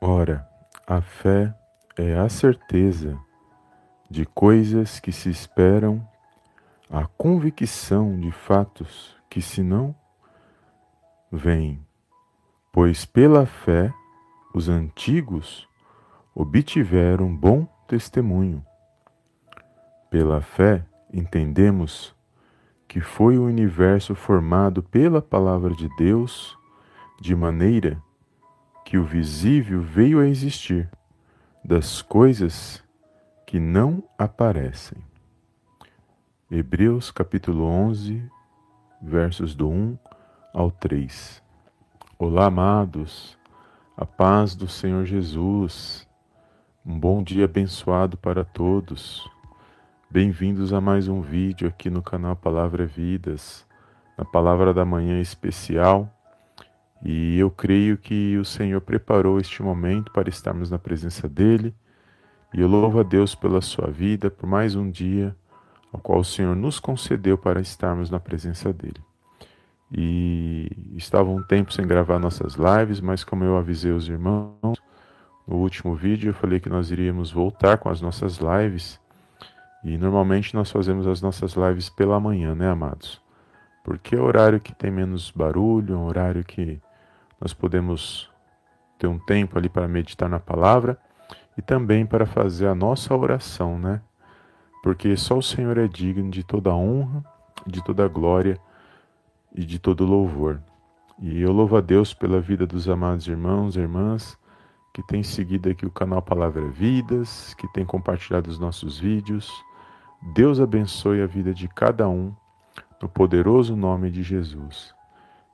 Ora, a fé é a certeza de coisas que se esperam, a convicção de fatos que se não veem. Pois pela fé os antigos obtiveram bom testemunho. Pela fé entendemos que foi o universo formado pela palavra de Deus, de maneira que o visível veio a existir das coisas que não aparecem. Hebreus capítulo 11, versos do 1 ao 3. Olá, amados, a paz do Senhor Jesus. Um bom dia abençoado para todos. Bem-vindos a mais um vídeo aqui no canal Palavra Vidas, na Palavra da Manhã especial e eu creio que o Senhor preparou este momento para estarmos na presença dEle. E eu louvo a Deus pela sua vida, por mais um dia ao qual o Senhor nos concedeu para estarmos na presença dEle. E estava um tempo sem gravar nossas lives, mas como eu avisei os irmãos no último vídeo, eu falei que nós iríamos voltar com as nossas lives. E normalmente nós fazemos as nossas lives pela manhã, né, amados? Porque é o horário que tem menos barulho, é um horário que nós podemos ter um tempo ali para meditar na palavra e também para fazer a nossa oração, né? Porque só o Senhor é digno de toda honra, de toda glória e de todo louvor. E eu louvo a Deus pela vida dos amados irmãos e irmãs que têm seguido aqui o canal Palavra Vidas, que têm compartilhado os nossos vídeos. Deus abençoe a vida de cada um, no poderoso nome de Jesus.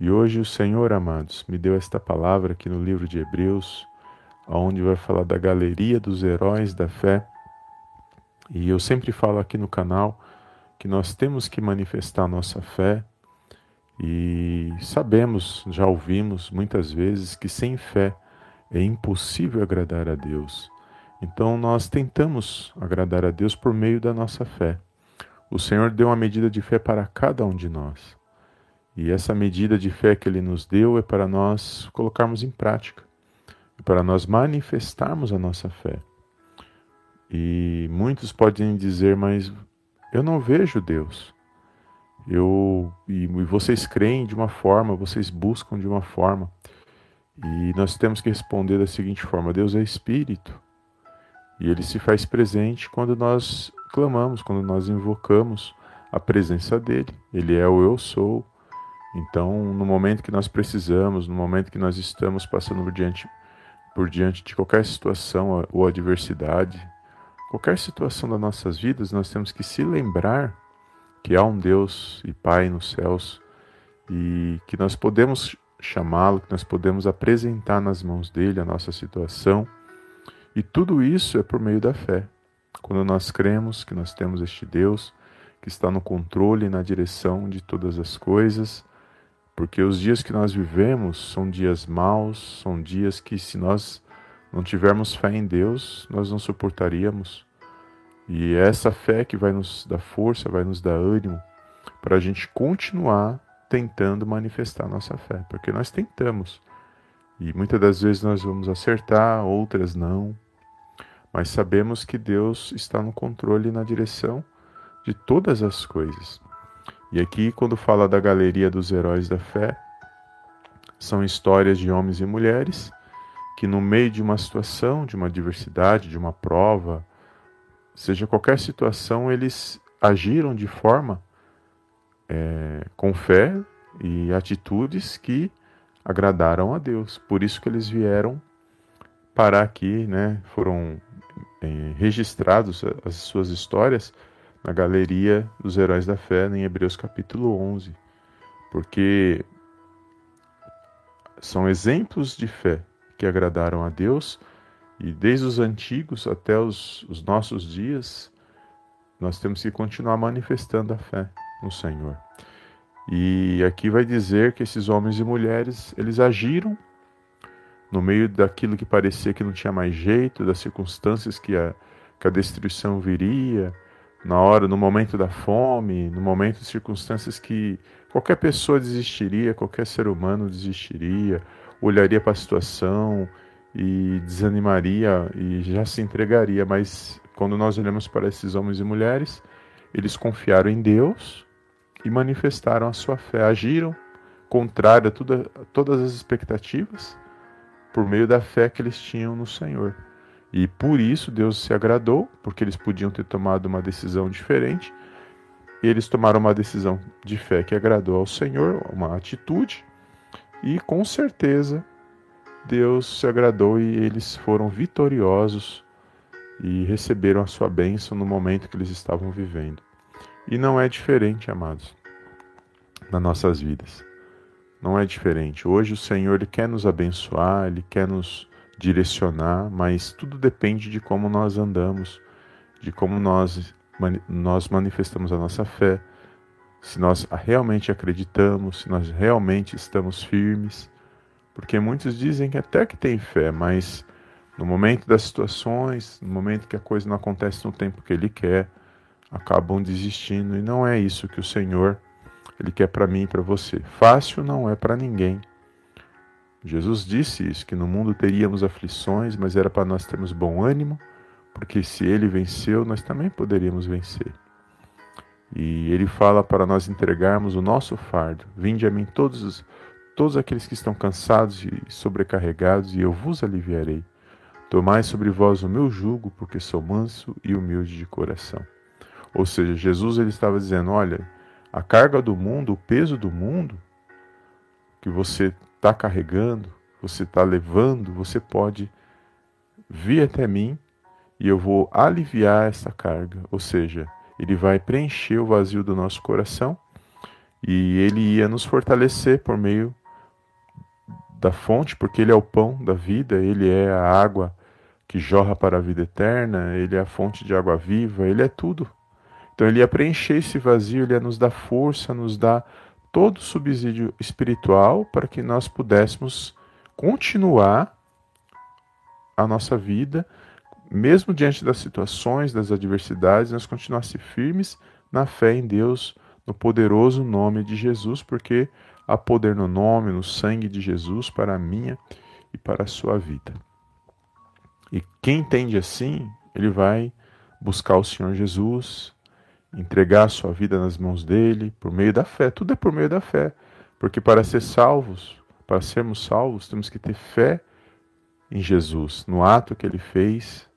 E hoje o Senhor, amados, me deu esta palavra aqui no livro de Hebreus, onde vai falar da galeria dos heróis da fé. E eu sempre falo aqui no canal que nós temos que manifestar nossa fé e sabemos, já ouvimos muitas vezes que sem fé é impossível agradar a Deus. Então nós tentamos agradar a Deus por meio da nossa fé. O Senhor deu uma medida de fé para cada um de nós. E essa medida de fé que Ele nos deu é para nós colocarmos em prática, é para nós manifestarmos a nossa fé. E muitos podem dizer, mas eu não vejo Deus. Eu e, e vocês creem de uma forma, vocês buscam de uma forma. E nós temos que responder da seguinte forma: Deus é espírito. E ele se faz presente quando nós clamamos, quando nós invocamos a presença dele. Ele é o eu sou, então, no momento que nós precisamos, no momento que nós estamos passando por diante, por diante de qualquer situação ou adversidade, qualquer situação das nossas vidas, nós temos que se lembrar que há um Deus e Pai nos céus e que nós podemos chamá-lo, que nós podemos apresentar nas mãos dele a nossa situação. E tudo isso é por meio da fé. Quando nós cremos que nós temos este Deus que está no controle e na direção de todas as coisas, porque os dias que nós vivemos são dias maus, são dias que, se nós não tivermos fé em Deus, nós não suportaríamos. E é essa fé que vai nos dar força, vai nos dar ânimo para a gente continuar tentando manifestar nossa fé, porque nós tentamos. E muitas das vezes nós vamos acertar, outras não. Mas sabemos que Deus está no controle e na direção de todas as coisas. E aqui, quando fala da galeria dos heróis da fé, são histórias de homens e mulheres que, no meio de uma situação, de uma adversidade, de uma prova, seja qualquer situação, eles agiram de forma é, com fé e atitudes que agradaram a Deus. Por isso que eles vieram parar aqui, né? Foram é, registrados as suas histórias na galeria dos heróis da fé em Hebreus capítulo 11, porque são exemplos de fé que agradaram a Deus e desde os antigos até os, os nossos dias nós temos que continuar manifestando a fé no Senhor. E aqui vai dizer que esses homens e mulheres, eles agiram no meio daquilo que parecia que não tinha mais jeito, das circunstâncias que a, que a destruição viria, na hora, no momento da fome, no momento de circunstâncias que qualquer pessoa desistiria, qualquer ser humano desistiria, olharia para a situação e desanimaria e já se entregaria, mas quando nós olhamos para esses homens e mulheres, eles confiaram em Deus e manifestaram a sua fé, agiram contrário a, tudo, a todas as expectativas por meio da fé que eles tinham no Senhor. E por isso Deus se agradou, porque eles podiam ter tomado uma decisão diferente. E eles tomaram uma decisão de fé que agradou ao Senhor, uma atitude, e com certeza Deus se agradou e eles foram vitoriosos e receberam a sua bênção no momento que eles estavam vivendo. E não é diferente, amados, nas nossas vidas. Não é diferente. Hoje o Senhor ele quer nos abençoar, ele quer nos direcionar, mas tudo depende de como nós andamos, de como nós, nós manifestamos a nossa fé, se nós realmente acreditamos, se nós realmente estamos firmes, porque muitos dizem que até que tem fé, mas no momento das situações, no momento que a coisa não acontece no tempo que ele quer, acabam desistindo e não é isso que o Senhor ele quer para mim e para você. Fácil não é para ninguém. Jesus disse isso, que no mundo teríamos aflições, mas era para nós termos bom ânimo, porque se ele venceu, nós também poderíamos vencer. E ele fala para nós entregarmos o nosso fardo. Vinde a mim todos, os, todos aqueles que estão cansados e sobrecarregados, e eu vos aliviarei. Tomai sobre vós o meu jugo, porque sou manso e humilde de coração. Ou seja, Jesus ele estava dizendo: olha, a carga do mundo, o peso do mundo que você está carregando, você está levando, você pode vir até mim e eu vou aliviar essa carga. Ou seja, ele vai preencher o vazio do nosso coração e ele ia nos fortalecer por meio da fonte, porque ele é o pão da vida, ele é a água que jorra para a vida eterna, ele é a fonte de água viva, ele é tudo. Então ele ia preencher esse vazio, ele ia nos dar força, nos dar todo subsídio espiritual para que nós pudéssemos continuar a nossa vida mesmo diante das situações, das adversidades, nós continuasse firmes na fé em Deus, no poderoso nome de Jesus, porque há poder no nome, no sangue de Jesus para a minha e para a sua vida. E quem entende assim, ele vai buscar o Senhor Jesus, entregar a sua vida nas mãos dele, por meio da fé. Tudo é por meio da fé. Porque para ser salvos, para sermos salvos, temos que ter fé em Jesus, no ato que ele fez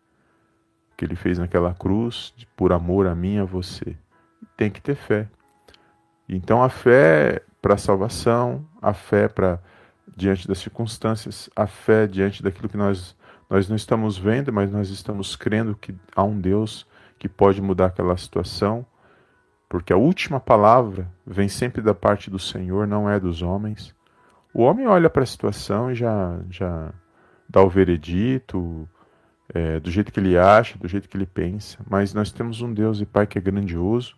que ele fez naquela cruz por amor a mim e a você. Tem que ter fé. Então a fé para a salvação, a fé para diante das circunstâncias, a fé diante daquilo que nós nós não estamos vendo, mas nós estamos crendo que há um Deus que pode mudar aquela situação, porque a última palavra vem sempre da parte do Senhor, não é dos homens. O homem olha para a situação e já já dá o veredito, é, do jeito que ele acha, do jeito que ele pensa, mas nós temos um Deus e Pai que é grandioso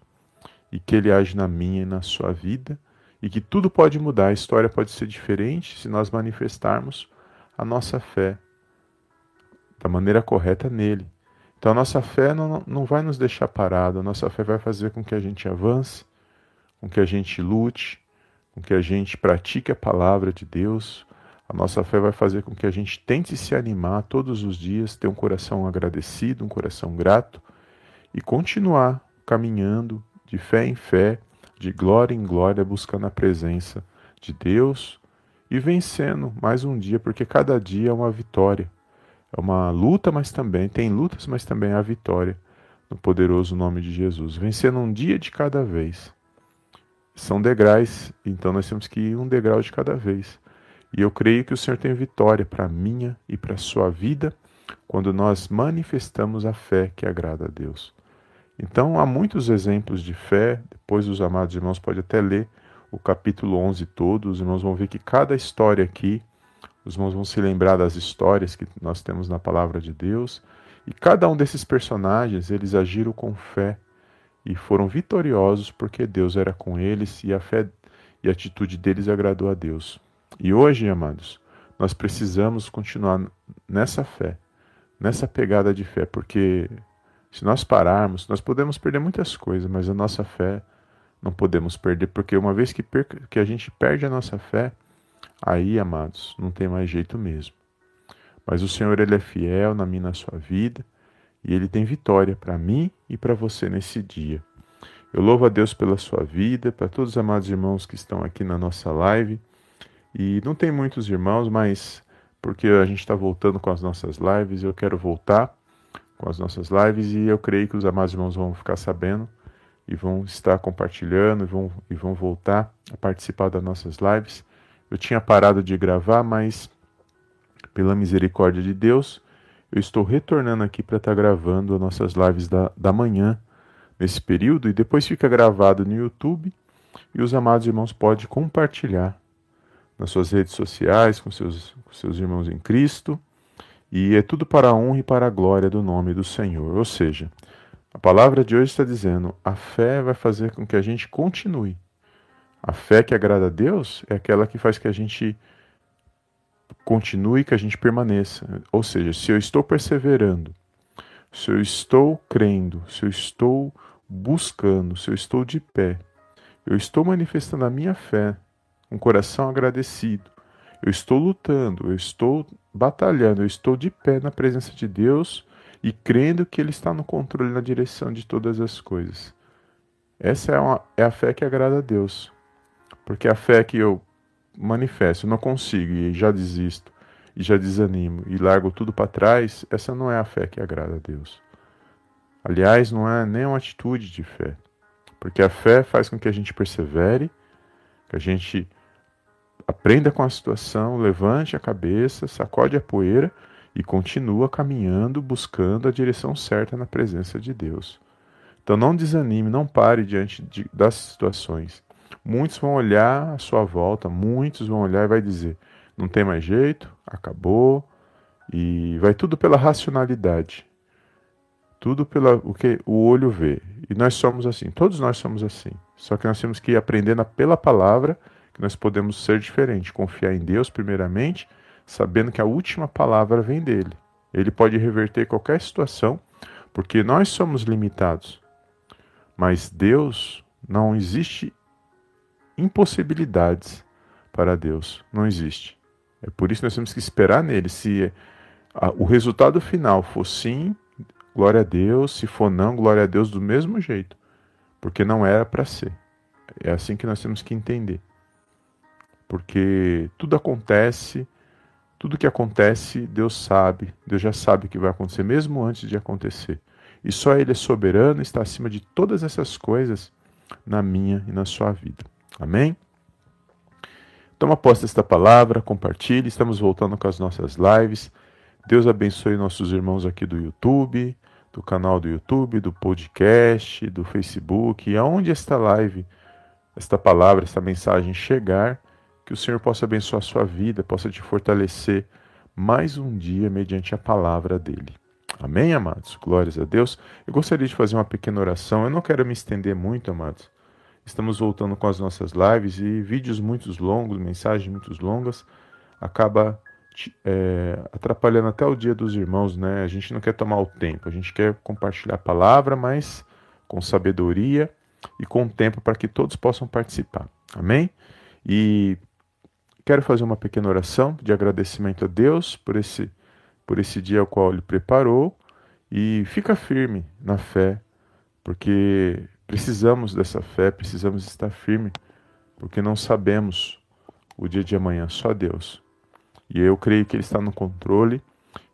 e que ele age na minha e na sua vida e que tudo pode mudar, a história pode ser diferente se nós manifestarmos a nossa fé da maneira correta nele. Então a nossa fé não, não vai nos deixar parado, a nossa fé vai fazer com que a gente avance, com que a gente lute, com que a gente pratique a palavra de Deus, a nossa fé vai fazer com que a gente tente se animar todos os dias, ter um coração agradecido, um coração grato e continuar caminhando de fé em fé, de glória em glória, buscando a presença de Deus e vencendo mais um dia, porque cada dia é uma vitória. É uma luta, mas também tem lutas, mas também há vitória no poderoso nome de Jesus. Vencendo um dia de cada vez. São degraus, então nós temos que ir um degrau de cada vez. E eu creio que o Senhor tem vitória para a minha e para a sua vida quando nós manifestamos a fé que agrada a Deus. Então, há muitos exemplos de fé, depois os amados irmãos podem até ler o capítulo 11 todo, os irmãos vão ver que cada história aqui, os irmãos vão se lembrar das histórias que nós temos na palavra de Deus, e cada um desses personagens, eles agiram com fé e foram vitoriosos porque Deus era com eles e a fé e a atitude deles agradou a Deus. E hoje, amados, nós precisamos continuar nessa fé, nessa pegada de fé, porque se nós pararmos, nós podemos perder muitas coisas, mas a nossa fé não podemos perder, porque uma vez que, perca, que a gente perde a nossa fé, aí, amados, não tem mais jeito mesmo. Mas o Senhor ele é fiel na minha na sua vida e ele tem vitória para mim e para você nesse dia. Eu louvo a Deus pela sua vida, para todos os amados irmãos que estão aqui na nossa live. E não tem muitos irmãos, mas porque a gente está voltando com as nossas lives, eu quero voltar com as nossas lives e eu creio que os amados irmãos vão ficar sabendo e vão estar compartilhando e vão, e vão voltar a participar das nossas lives. Eu tinha parado de gravar, mas pela misericórdia de Deus, eu estou retornando aqui para estar tá gravando as nossas lives da, da manhã nesse período e depois fica gravado no YouTube e os amados irmãos podem compartilhar nas suas redes sociais com seus, com seus irmãos em Cristo e é tudo para a honra e para a glória do nome do Senhor. Ou seja, a palavra de hoje está dizendo: a fé vai fazer com que a gente continue. A fé que agrada a Deus é aquela que faz que a gente continue, que a gente permaneça. Ou seja, se eu estou perseverando, se eu estou crendo, se eu estou buscando, se eu estou de pé, eu estou manifestando a minha fé, um coração agradecido, eu estou lutando, eu estou batalhando, eu estou de pé na presença de Deus e crendo que Ele está no controle, na direção de todas as coisas. Essa é, uma, é a fé que agrada a Deus. Porque a fé que eu manifesto, eu não consigo e já desisto, e já desanimo e largo tudo para trás, essa não é a fé que agrada a Deus. Aliás, não é nem uma atitude de fé. Porque a fé faz com que a gente persevere, que a gente aprenda com a situação, levante a cabeça, sacode a poeira e continua caminhando, buscando a direção certa na presença de Deus. Então não desanime, não pare diante de, das situações. Muitos vão olhar à sua volta, muitos vão olhar e vai dizer: não tem mais jeito, acabou, e vai tudo pela racionalidade. Tudo pelo o que o olho vê. E nós somos assim, todos nós somos assim. Só que nós temos que ir aprendendo pela palavra que nós podemos ser diferentes, confiar em Deus primeiramente, sabendo que a última palavra vem dele. Ele pode reverter qualquer situação, porque nós somos limitados. Mas Deus não existe impossibilidades para Deus, não existe. É por isso que nós temos que esperar nele. Se o resultado final for sim, glória a Deus, se for não, glória a Deus do mesmo jeito, porque não era para ser. É assim que nós temos que entender porque tudo acontece, tudo que acontece, Deus sabe, Deus já sabe que vai acontecer mesmo antes de acontecer. E só Ele é soberano, está acima de todas essas coisas na minha e na sua vida. Amém? Toma posse desta palavra, compartilhe. Estamos voltando com as nossas lives. Deus abençoe nossos irmãos aqui do YouTube, do canal do YouTube, do podcast, do Facebook, e aonde esta live, esta palavra, esta mensagem chegar, que o Senhor possa abençoar a sua vida, possa te fortalecer mais um dia mediante a palavra dele. Amém, amados? Glórias a Deus. Eu gostaria de fazer uma pequena oração. Eu não quero me estender muito, amados. Estamos voltando com as nossas lives e vídeos muito longos, mensagens muito longas, acaba é, atrapalhando até o dia dos irmãos, né? A gente não quer tomar o tempo, a gente quer compartilhar a palavra, mas com sabedoria e com tempo para que todos possam participar. Amém? E Quero fazer uma pequena oração de agradecimento a Deus por esse, por esse dia ao qual Ele preparou e fica firme na fé, porque precisamos dessa fé, precisamos estar firme, porque não sabemos o dia de amanhã, só Deus. E eu creio que Ele está no controle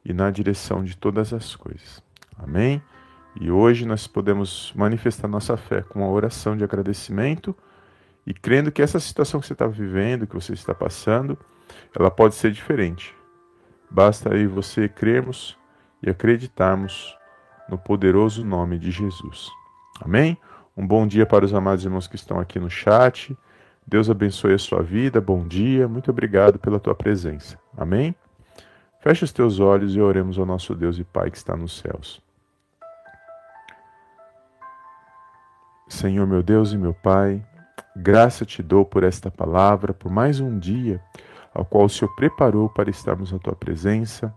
e na direção de todas as coisas. Amém? E hoje nós podemos manifestar nossa fé com uma oração de agradecimento e crendo que essa situação que você está vivendo, que você está passando, ela pode ser diferente. Basta aí você crermos e acreditarmos no poderoso nome de Jesus. Amém? Um bom dia para os amados irmãos que estão aqui no chat. Deus abençoe a sua vida. Bom dia. Muito obrigado pela tua presença. Amém? Feche os teus olhos e oremos ao nosso Deus e Pai que está nos céus. Senhor, meu Deus e meu Pai, Graça te dou por esta palavra, por mais um dia ao qual o Senhor preparou para estarmos na tua presença.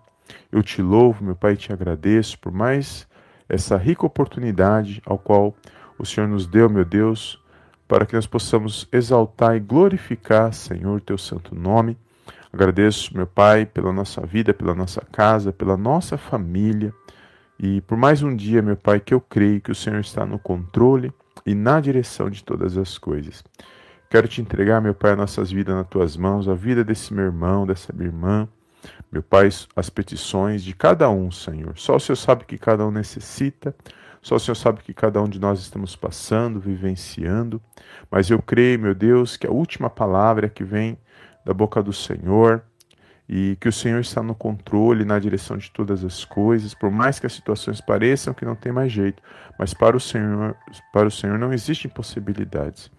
Eu te louvo, meu Pai, e te agradeço por mais essa rica oportunidade ao qual o Senhor nos deu, meu Deus, para que nós possamos exaltar e glorificar, Senhor, teu santo nome, Agradeço, meu Pai, pela nossa vida, pela nossa casa, pela nossa família. E por mais um dia, meu Pai, que eu creio que o Senhor está no controle e na direção de todas as coisas. Quero te entregar, meu Pai, nossas vidas nas tuas mãos, a vida desse meu irmão, dessa minha irmã. Meu Pai, as petições de cada um, Senhor. Só o Senhor sabe que cada um necessita, só o Senhor sabe que cada um de nós estamos passando, vivenciando. Mas eu creio, meu Deus, que a última palavra que vem da boca do Senhor e que o Senhor está no controle, na direção de todas as coisas, por mais que as situações pareçam que não tem mais jeito, mas para o Senhor, para o Senhor não existem possibilidades.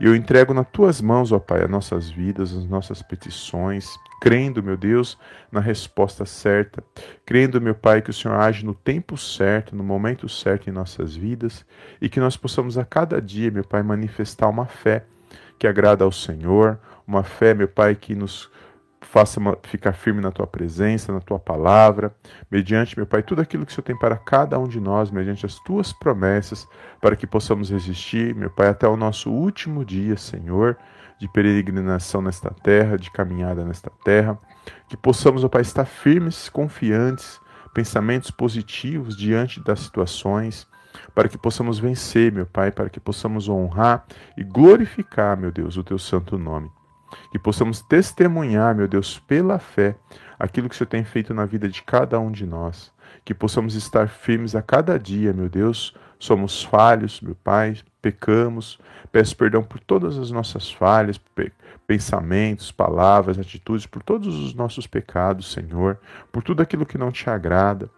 E eu entrego nas tuas mãos, ó Pai, as nossas vidas, as nossas petições, crendo, meu Deus, na resposta certa, crendo, meu Pai, que o Senhor age no tempo certo, no momento certo em nossas vidas, e que nós possamos a cada dia, meu Pai, manifestar uma fé que agrada ao Senhor, uma fé, meu Pai, que nos faça ficar firme na tua presença, na tua palavra, mediante, meu Pai, tudo aquilo que o Senhor tem para cada um de nós, mediante as tuas promessas, para que possamos resistir, meu Pai, até o nosso último dia, Senhor, de peregrinação nesta terra, de caminhada nesta terra, que possamos, ó Pai, estar firmes, confiantes, pensamentos positivos diante das situações, para que possamos vencer, meu Pai, para que possamos honrar e glorificar, meu Deus, o teu santo nome que possamos testemunhar, meu Deus, pela fé, aquilo que o Senhor tem feito na vida de cada um de nós. Que possamos estar firmes a cada dia, meu Deus. Somos falhos, meu Pai, pecamos. Peço perdão por todas as nossas falhas, pensamentos, palavras, atitudes, por todos os nossos pecados, Senhor, por tudo aquilo que não te agrada.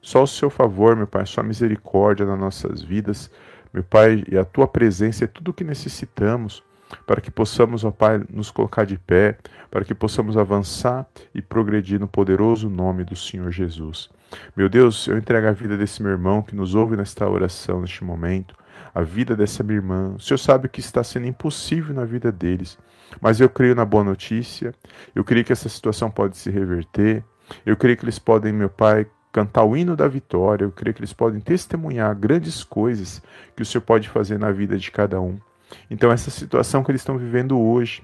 Só o seu favor, meu Pai, sua misericórdia nas nossas vidas, meu Pai, e a tua presença é tudo o que necessitamos para que possamos, ó Pai, nos colocar de pé, para que possamos avançar e progredir no poderoso nome do Senhor Jesus. Meu Deus, eu entrego a vida desse meu irmão que nos ouve nesta oração, neste momento, a vida dessa minha irmã. O Senhor sabe que está sendo impossível na vida deles, mas eu creio na boa notícia, eu creio que essa situação pode se reverter, eu creio que eles podem, meu Pai, cantar o hino da vitória, eu creio que eles podem testemunhar grandes coisas que o Senhor pode fazer na vida de cada um. Então, essa situação que eles estão vivendo hoje,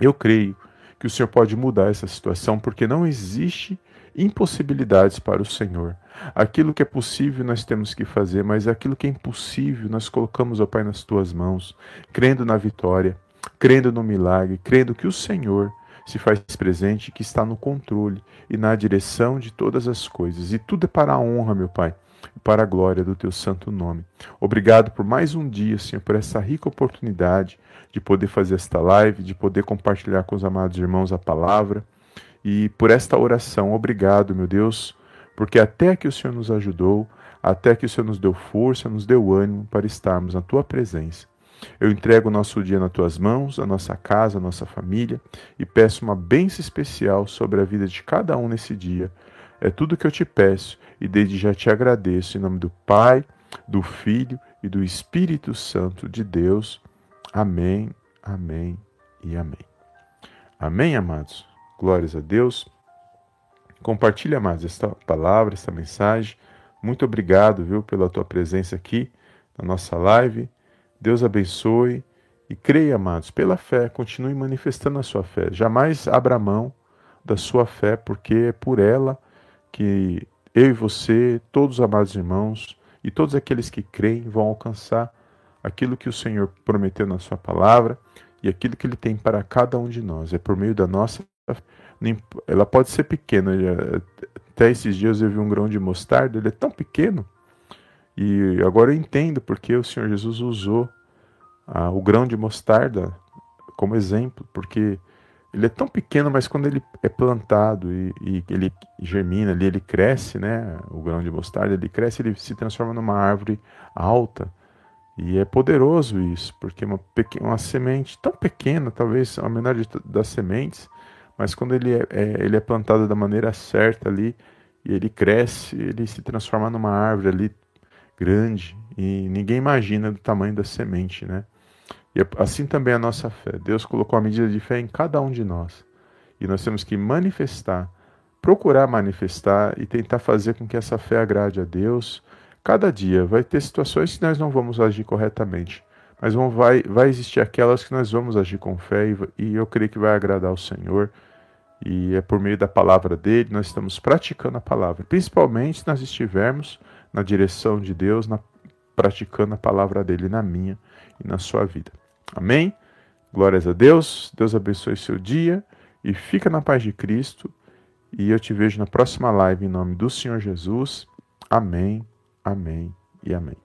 eu creio que o Senhor pode mudar essa situação, porque não existe impossibilidades para o Senhor. Aquilo que é possível nós temos que fazer, mas aquilo que é impossível nós colocamos, ó Pai, nas tuas mãos, crendo na vitória, crendo no milagre, crendo que o Senhor se faz presente, que está no controle e na direção de todas as coisas. E tudo é para a honra, meu Pai, para a glória do teu santo nome. Obrigado por mais um dia, Senhor, por essa rica oportunidade de poder fazer esta live, de poder compartilhar com os amados irmãos a palavra e por esta oração. Obrigado, meu Deus, porque até que o Senhor nos ajudou, até que o Senhor nos deu força, nos deu ânimo para estarmos na tua presença. Eu entrego o nosso dia nas tuas mãos, a nossa casa, a nossa família e peço uma bênção especial sobre a vida de cada um nesse dia. É tudo que eu te peço e desde já te agradeço em nome do Pai, do Filho e do Espírito Santo de Deus. Amém, amém e amém. Amém, amados? Glórias a Deus. Compartilhe, amados, esta palavra, esta mensagem. Muito obrigado, viu, pela tua presença aqui na nossa live. Deus abençoe e creia, amados, pela fé, continue manifestando a sua fé. Jamais abra mão da sua fé, porque é por ela que eu e você, todos os amados irmãos e todos aqueles que creem vão alcançar aquilo que o Senhor prometeu na Sua palavra e aquilo que Ele tem para cada um de nós. É por meio da nossa. Ela pode ser pequena. Até esses dias eu vi um grão de mostarda, ele é tão pequeno. E agora eu entendo porque o Senhor Jesus usou ah, o grão de mostarda como exemplo, porque ele é tão pequeno, mas quando ele é plantado e, e, ele germina ali, ele cresce, né? O grão de mostarda, ele cresce, ele se transforma numa árvore alta. E é poderoso isso, porque uma, pequena, uma semente tão pequena, talvez a menor das sementes, mas quando ele é, é, ele é plantado da maneira certa ali, e ele cresce, ele se transforma numa árvore ali grande, e ninguém imagina do tamanho da semente, né? E assim também a nossa fé. Deus colocou a medida de fé em cada um de nós. E nós temos que manifestar, procurar manifestar e tentar fazer com que essa fé agrade a Deus. Cada dia vai ter situações que nós não vamos agir corretamente, mas vão, vai, vai existir aquelas que nós vamos agir com fé e, e eu creio que vai agradar ao Senhor. E é por meio da palavra dele nós estamos praticando a palavra, principalmente se nós estivermos na direção de Deus, na, praticando a palavra dele na minha e na sua vida. Amém? Glórias a Deus, Deus abençoe seu dia e fica na paz de Cristo. E eu te vejo na próxima live em nome do Senhor Jesus. Amém, amém e amém.